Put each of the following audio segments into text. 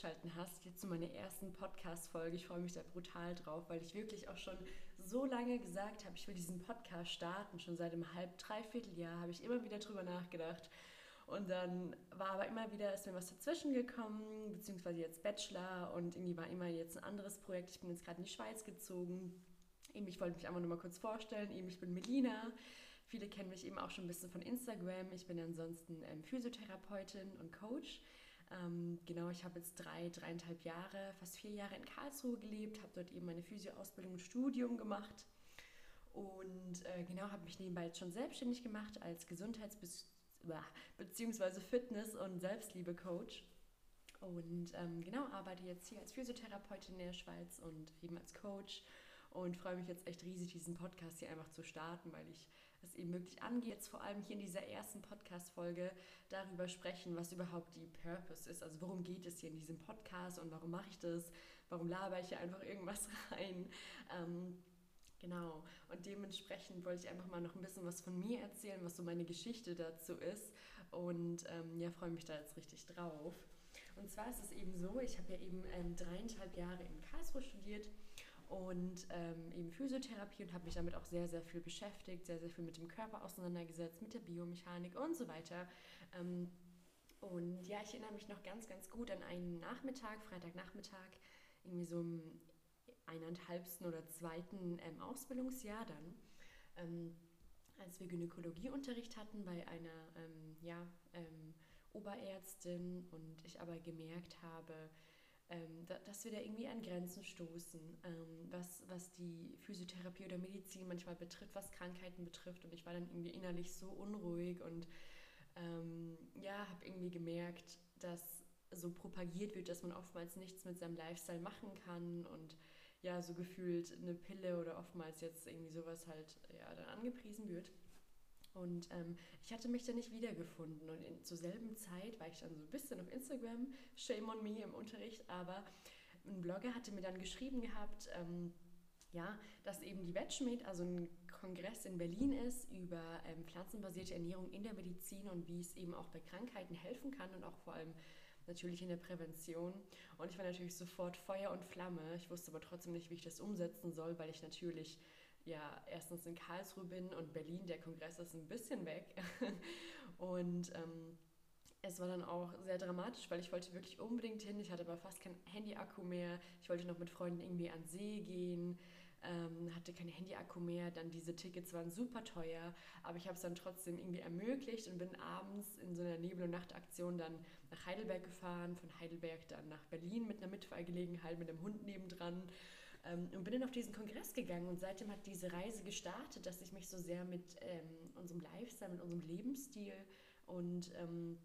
Eingeschaltet hast, jetzt zu meiner ersten Podcast-Folge. Ich freue mich da brutal drauf, weil ich wirklich auch schon so lange gesagt habe, ich will diesen Podcast starten. Schon seit einem halb, dreiviertel Jahr habe ich immer wieder drüber nachgedacht. Und dann war aber immer wieder, ist mir was dazwischen gekommen, beziehungsweise jetzt Bachelor und irgendwie war immer jetzt ein anderes Projekt. Ich bin jetzt gerade in die Schweiz gezogen. Eben, ich wollte mich einfach nur mal kurz vorstellen. Eben, ich bin Melina. Viele kennen mich eben auch schon ein bisschen von Instagram. Ich bin ansonsten ähm, Physiotherapeutin und Coach. Ähm, genau, ich habe jetzt drei, dreieinhalb Jahre, fast vier Jahre in Karlsruhe gelebt, habe dort eben meine Physioausbildung und Studium gemacht und äh, genau, habe mich nebenbei jetzt schon selbstständig gemacht als Gesundheits- bzw. Fitness- und Selbstliebe-Coach. Und ähm, genau, arbeite jetzt hier als Physiotherapeutin in der Schweiz und eben als Coach und freue mich jetzt echt riesig, diesen Podcast hier einfach zu starten, weil ich es eben wirklich angeht, jetzt vor allem hier in dieser ersten Podcast-Folge darüber sprechen, was überhaupt die Purpose ist. Also worum geht es hier in diesem Podcast und warum mache ich das? Warum laber ich hier einfach irgendwas rein? Ähm, genau. Und dementsprechend wollte ich einfach mal noch ein bisschen was von mir erzählen, was so meine Geschichte dazu ist. Und ähm, ja, freue mich da jetzt richtig drauf. Und zwar ist es eben so, ich habe ja eben ähm, dreieinhalb Jahre in Karlsruhe studiert und ähm, eben Physiotherapie und habe mich damit auch sehr, sehr viel beschäftigt, sehr, sehr viel mit dem Körper auseinandergesetzt, mit der Biomechanik und so weiter. Ähm, und ja, ich erinnere mich noch ganz, ganz gut an einen Nachmittag, Freitagnachmittag, irgendwie so im eineinhalbsten oder zweiten ähm, Ausbildungsjahr dann, ähm, als wir Gynäkologieunterricht hatten bei einer ähm, ja, ähm, Oberärztin und ich aber gemerkt habe, ähm, da, dass wir da irgendwie an Grenzen stoßen, ähm, was, was die Physiotherapie oder Medizin manchmal betrifft, was Krankheiten betrifft. Und ich war dann irgendwie innerlich so unruhig und ähm, ja, habe irgendwie gemerkt, dass so propagiert wird, dass man oftmals nichts mit seinem Lifestyle machen kann und ja, so gefühlt eine Pille oder oftmals jetzt irgendwie sowas halt ja, dann angepriesen wird. Und ähm, ich hatte mich da nicht wiedergefunden. Und in, zur selben Zeit war ich dann so ein bisschen auf Instagram, shame on me im Unterricht, aber ein Blogger hatte mir dann geschrieben gehabt, ähm, ja, dass eben die VegMed, also ein Kongress in Berlin ist über ähm, pflanzenbasierte Ernährung in der Medizin und wie es eben auch bei Krankheiten helfen kann und auch vor allem natürlich in der Prävention. Und ich war natürlich sofort Feuer und Flamme. Ich wusste aber trotzdem nicht, wie ich das umsetzen soll, weil ich natürlich ja erstens in Karlsruhe bin und Berlin, der Kongress ist ein bisschen weg. und ähm, es war dann auch sehr dramatisch, weil ich wollte wirklich unbedingt hin. Ich hatte aber fast kein Handy-Akku mehr. Ich wollte noch mit Freunden irgendwie an See gehen, ähm, hatte kein Handy-Akku mehr. Dann diese Tickets waren super teuer, aber ich habe es dann trotzdem irgendwie ermöglicht und bin abends in so einer Nebel- und Nachtaktion dann nach Heidelberg gefahren, von Heidelberg dann nach Berlin mit einer Mitfahrgelegenheit, mit einem Hund nebendran ähm, und bin dann auf diesen Kongress gegangen und seitdem hat diese Reise gestartet, dass ich mich so sehr mit ähm, unserem Lifestyle, mit unserem Lebensstil und ähm,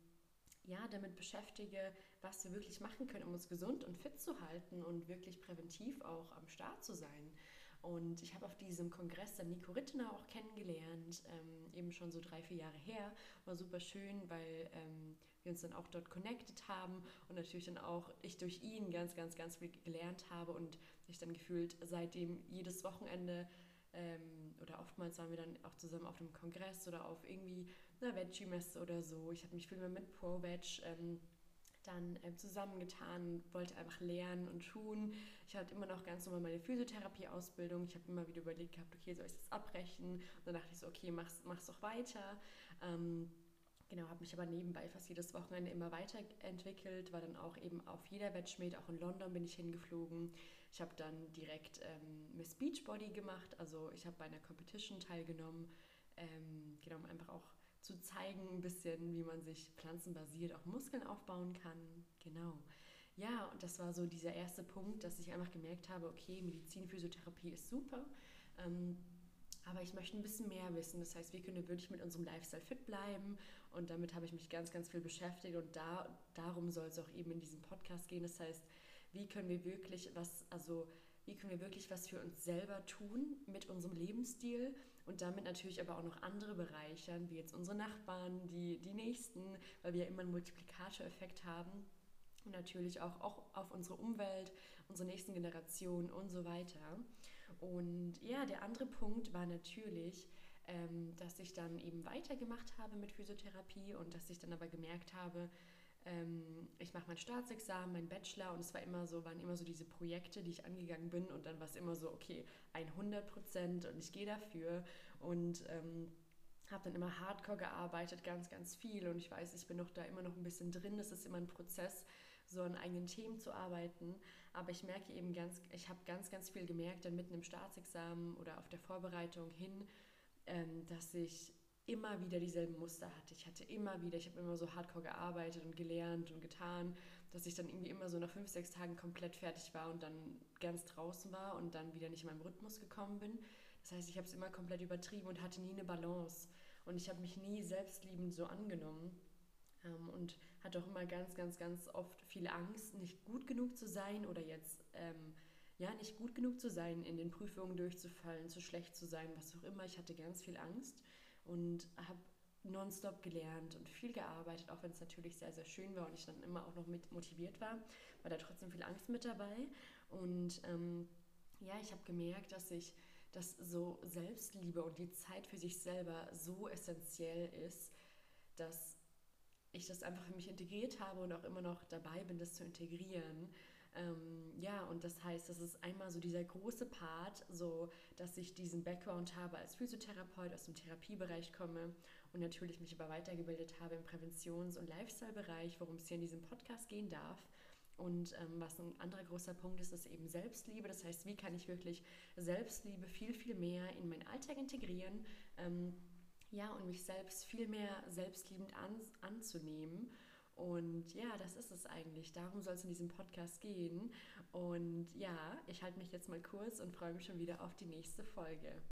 ja, damit beschäftige, was wir wirklich machen können, um uns gesund und fit zu halten und wirklich präventiv auch am Start zu sein. Und ich habe auf diesem Kongress dann Nico Rittener auch kennengelernt, ähm, eben schon so drei, vier Jahre her. War super schön, weil ähm, wir uns dann auch dort connected haben und natürlich dann auch ich durch ihn ganz, ganz, ganz viel gelernt habe und ich dann gefühlt seitdem jedes Wochenende ähm, oder oftmals waren wir dann auch zusammen auf einem Kongress oder auf irgendwie einer Veggie-Messe oder so. Ich habe mich viel mehr mit Pro-Veg ähm, dann ähm, zusammengetan, wollte einfach lernen und tun. Ich hatte immer noch ganz normal meine Physiotherapie-Ausbildung. Ich habe immer wieder überlegt gehabt, okay, soll ich das abbrechen? Und dann dachte ich so, okay, mach's, mach's doch weiter. Ähm, Genau, habe mich aber nebenbei fast jedes Wochenende immer weiterentwickelt, war dann auch eben auf jeder Wedgmate, auch in London bin ich hingeflogen. Ich habe dann direkt ähm, Miss Beachbody gemacht, also ich habe bei einer Competition teilgenommen, ähm, genau, um einfach auch zu zeigen ein bisschen, wie man sich pflanzenbasiert auch Muskeln aufbauen kann. Genau. Ja, und das war so dieser erste Punkt, dass ich einfach gemerkt habe, okay, Medizin, Physiotherapie ist super. Ähm, aber ich möchte ein bisschen mehr wissen. Das heißt, wie können wir wirklich mit unserem Lifestyle fit bleiben? Und damit habe ich mich ganz, ganz viel beschäftigt. Und da, darum soll es auch eben in diesem Podcast gehen. Das heißt, wie können wir wirklich was, also wie können wir wirklich was für uns selber tun mit unserem Lebensstil und damit natürlich aber auch noch andere bereichern, wie jetzt unsere Nachbarn, die, die Nächsten, weil wir ja immer einen Multiplikatoreffekt haben und natürlich auch, auch auf unsere Umwelt, unsere nächsten Generationen und so weiter. Und ja, der andere Punkt war natürlich, ähm, dass ich dann eben weitergemacht habe mit Physiotherapie und dass ich dann aber gemerkt habe, ähm, ich mache mein Staatsexamen, mein Bachelor und es war immer so, waren immer so diese Projekte, die ich angegangen bin und dann war es immer so, okay, 100 Prozent und ich gehe dafür und ähm, habe dann immer hardcore gearbeitet, ganz, ganz viel und ich weiß, ich bin noch da immer noch ein bisschen drin, es ist immer ein Prozess, so an eigenen Themen zu arbeiten. Aber ich merke eben ganz, ich habe ganz, ganz viel gemerkt, dann mitten im Staatsexamen oder auf der Vorbereitung hin, ähm, dass ich immer wieder dieselben Muster hatte. Ich hatte immer wieder, ich habe immer so hardcore gearbeitet und gelernt und getan, dass ich dann irgendwie immer so nach fünf, sechs Tagen komplett fertig war und dann ganz draußen war und dann wieder nicht in meinem Rhythmus gekommen bin. Das heißt, ich habe es immer komplett übertrieben und hatte nie eine Balance. Und ich habe mich nie selbstliebend so angenommen ähm, und hatte auch immer ganz, ganz, ganz oft viel Angst, nicht gut genug zu sein oder jetzt ähm, ja nicht gut genug zu sein, in den Prüfungen durchzufallen, zu schlecht zu sein, was auch immer. Ich hatte ganz viel Angst und habe nonstop gelernt und viel gearbeitet, auch wenn es natürlich sehr, sehr schön war und ich dann immer auch noch mit motiviert war, war da trotzdem viel Angst mit dabei. Und ähm, ja, ich habe gemerkt, dass ich dass so Selbstliebe und die Zeit für sich selber so essentiell ist, dass ich das einfach für mich integriert habe und auch immer noch dabei bin, das zu integrieren. Ähm, ja, und das heißt, das ist einmal so dieser große Part, so dass ich diesen Background habe als Physiotherapeut, aus dem Therapiebereich komme und natürlich mich aber weitergebildet habe im Präventions- und Lifestyle-Bereich, worum es hier in diesem Podcast gehen darf. Und ähm, was ein anderer großer Punkt ist, ist eben Selbstliebe. Das heißt, wie kann ich wirklich Selbstliebe viel, viel mehr in meinen Alltag integrieren? Ähm, ja, und mich selbst viel mehr selbstliebend an, anzunehmen. Und ja, das ist es eigentlich. Darum soll es in diesem Podcast gehen. Und ja, ich halte mich jetzt mal kurz und freue mich schon wieder auf die nächste Folge.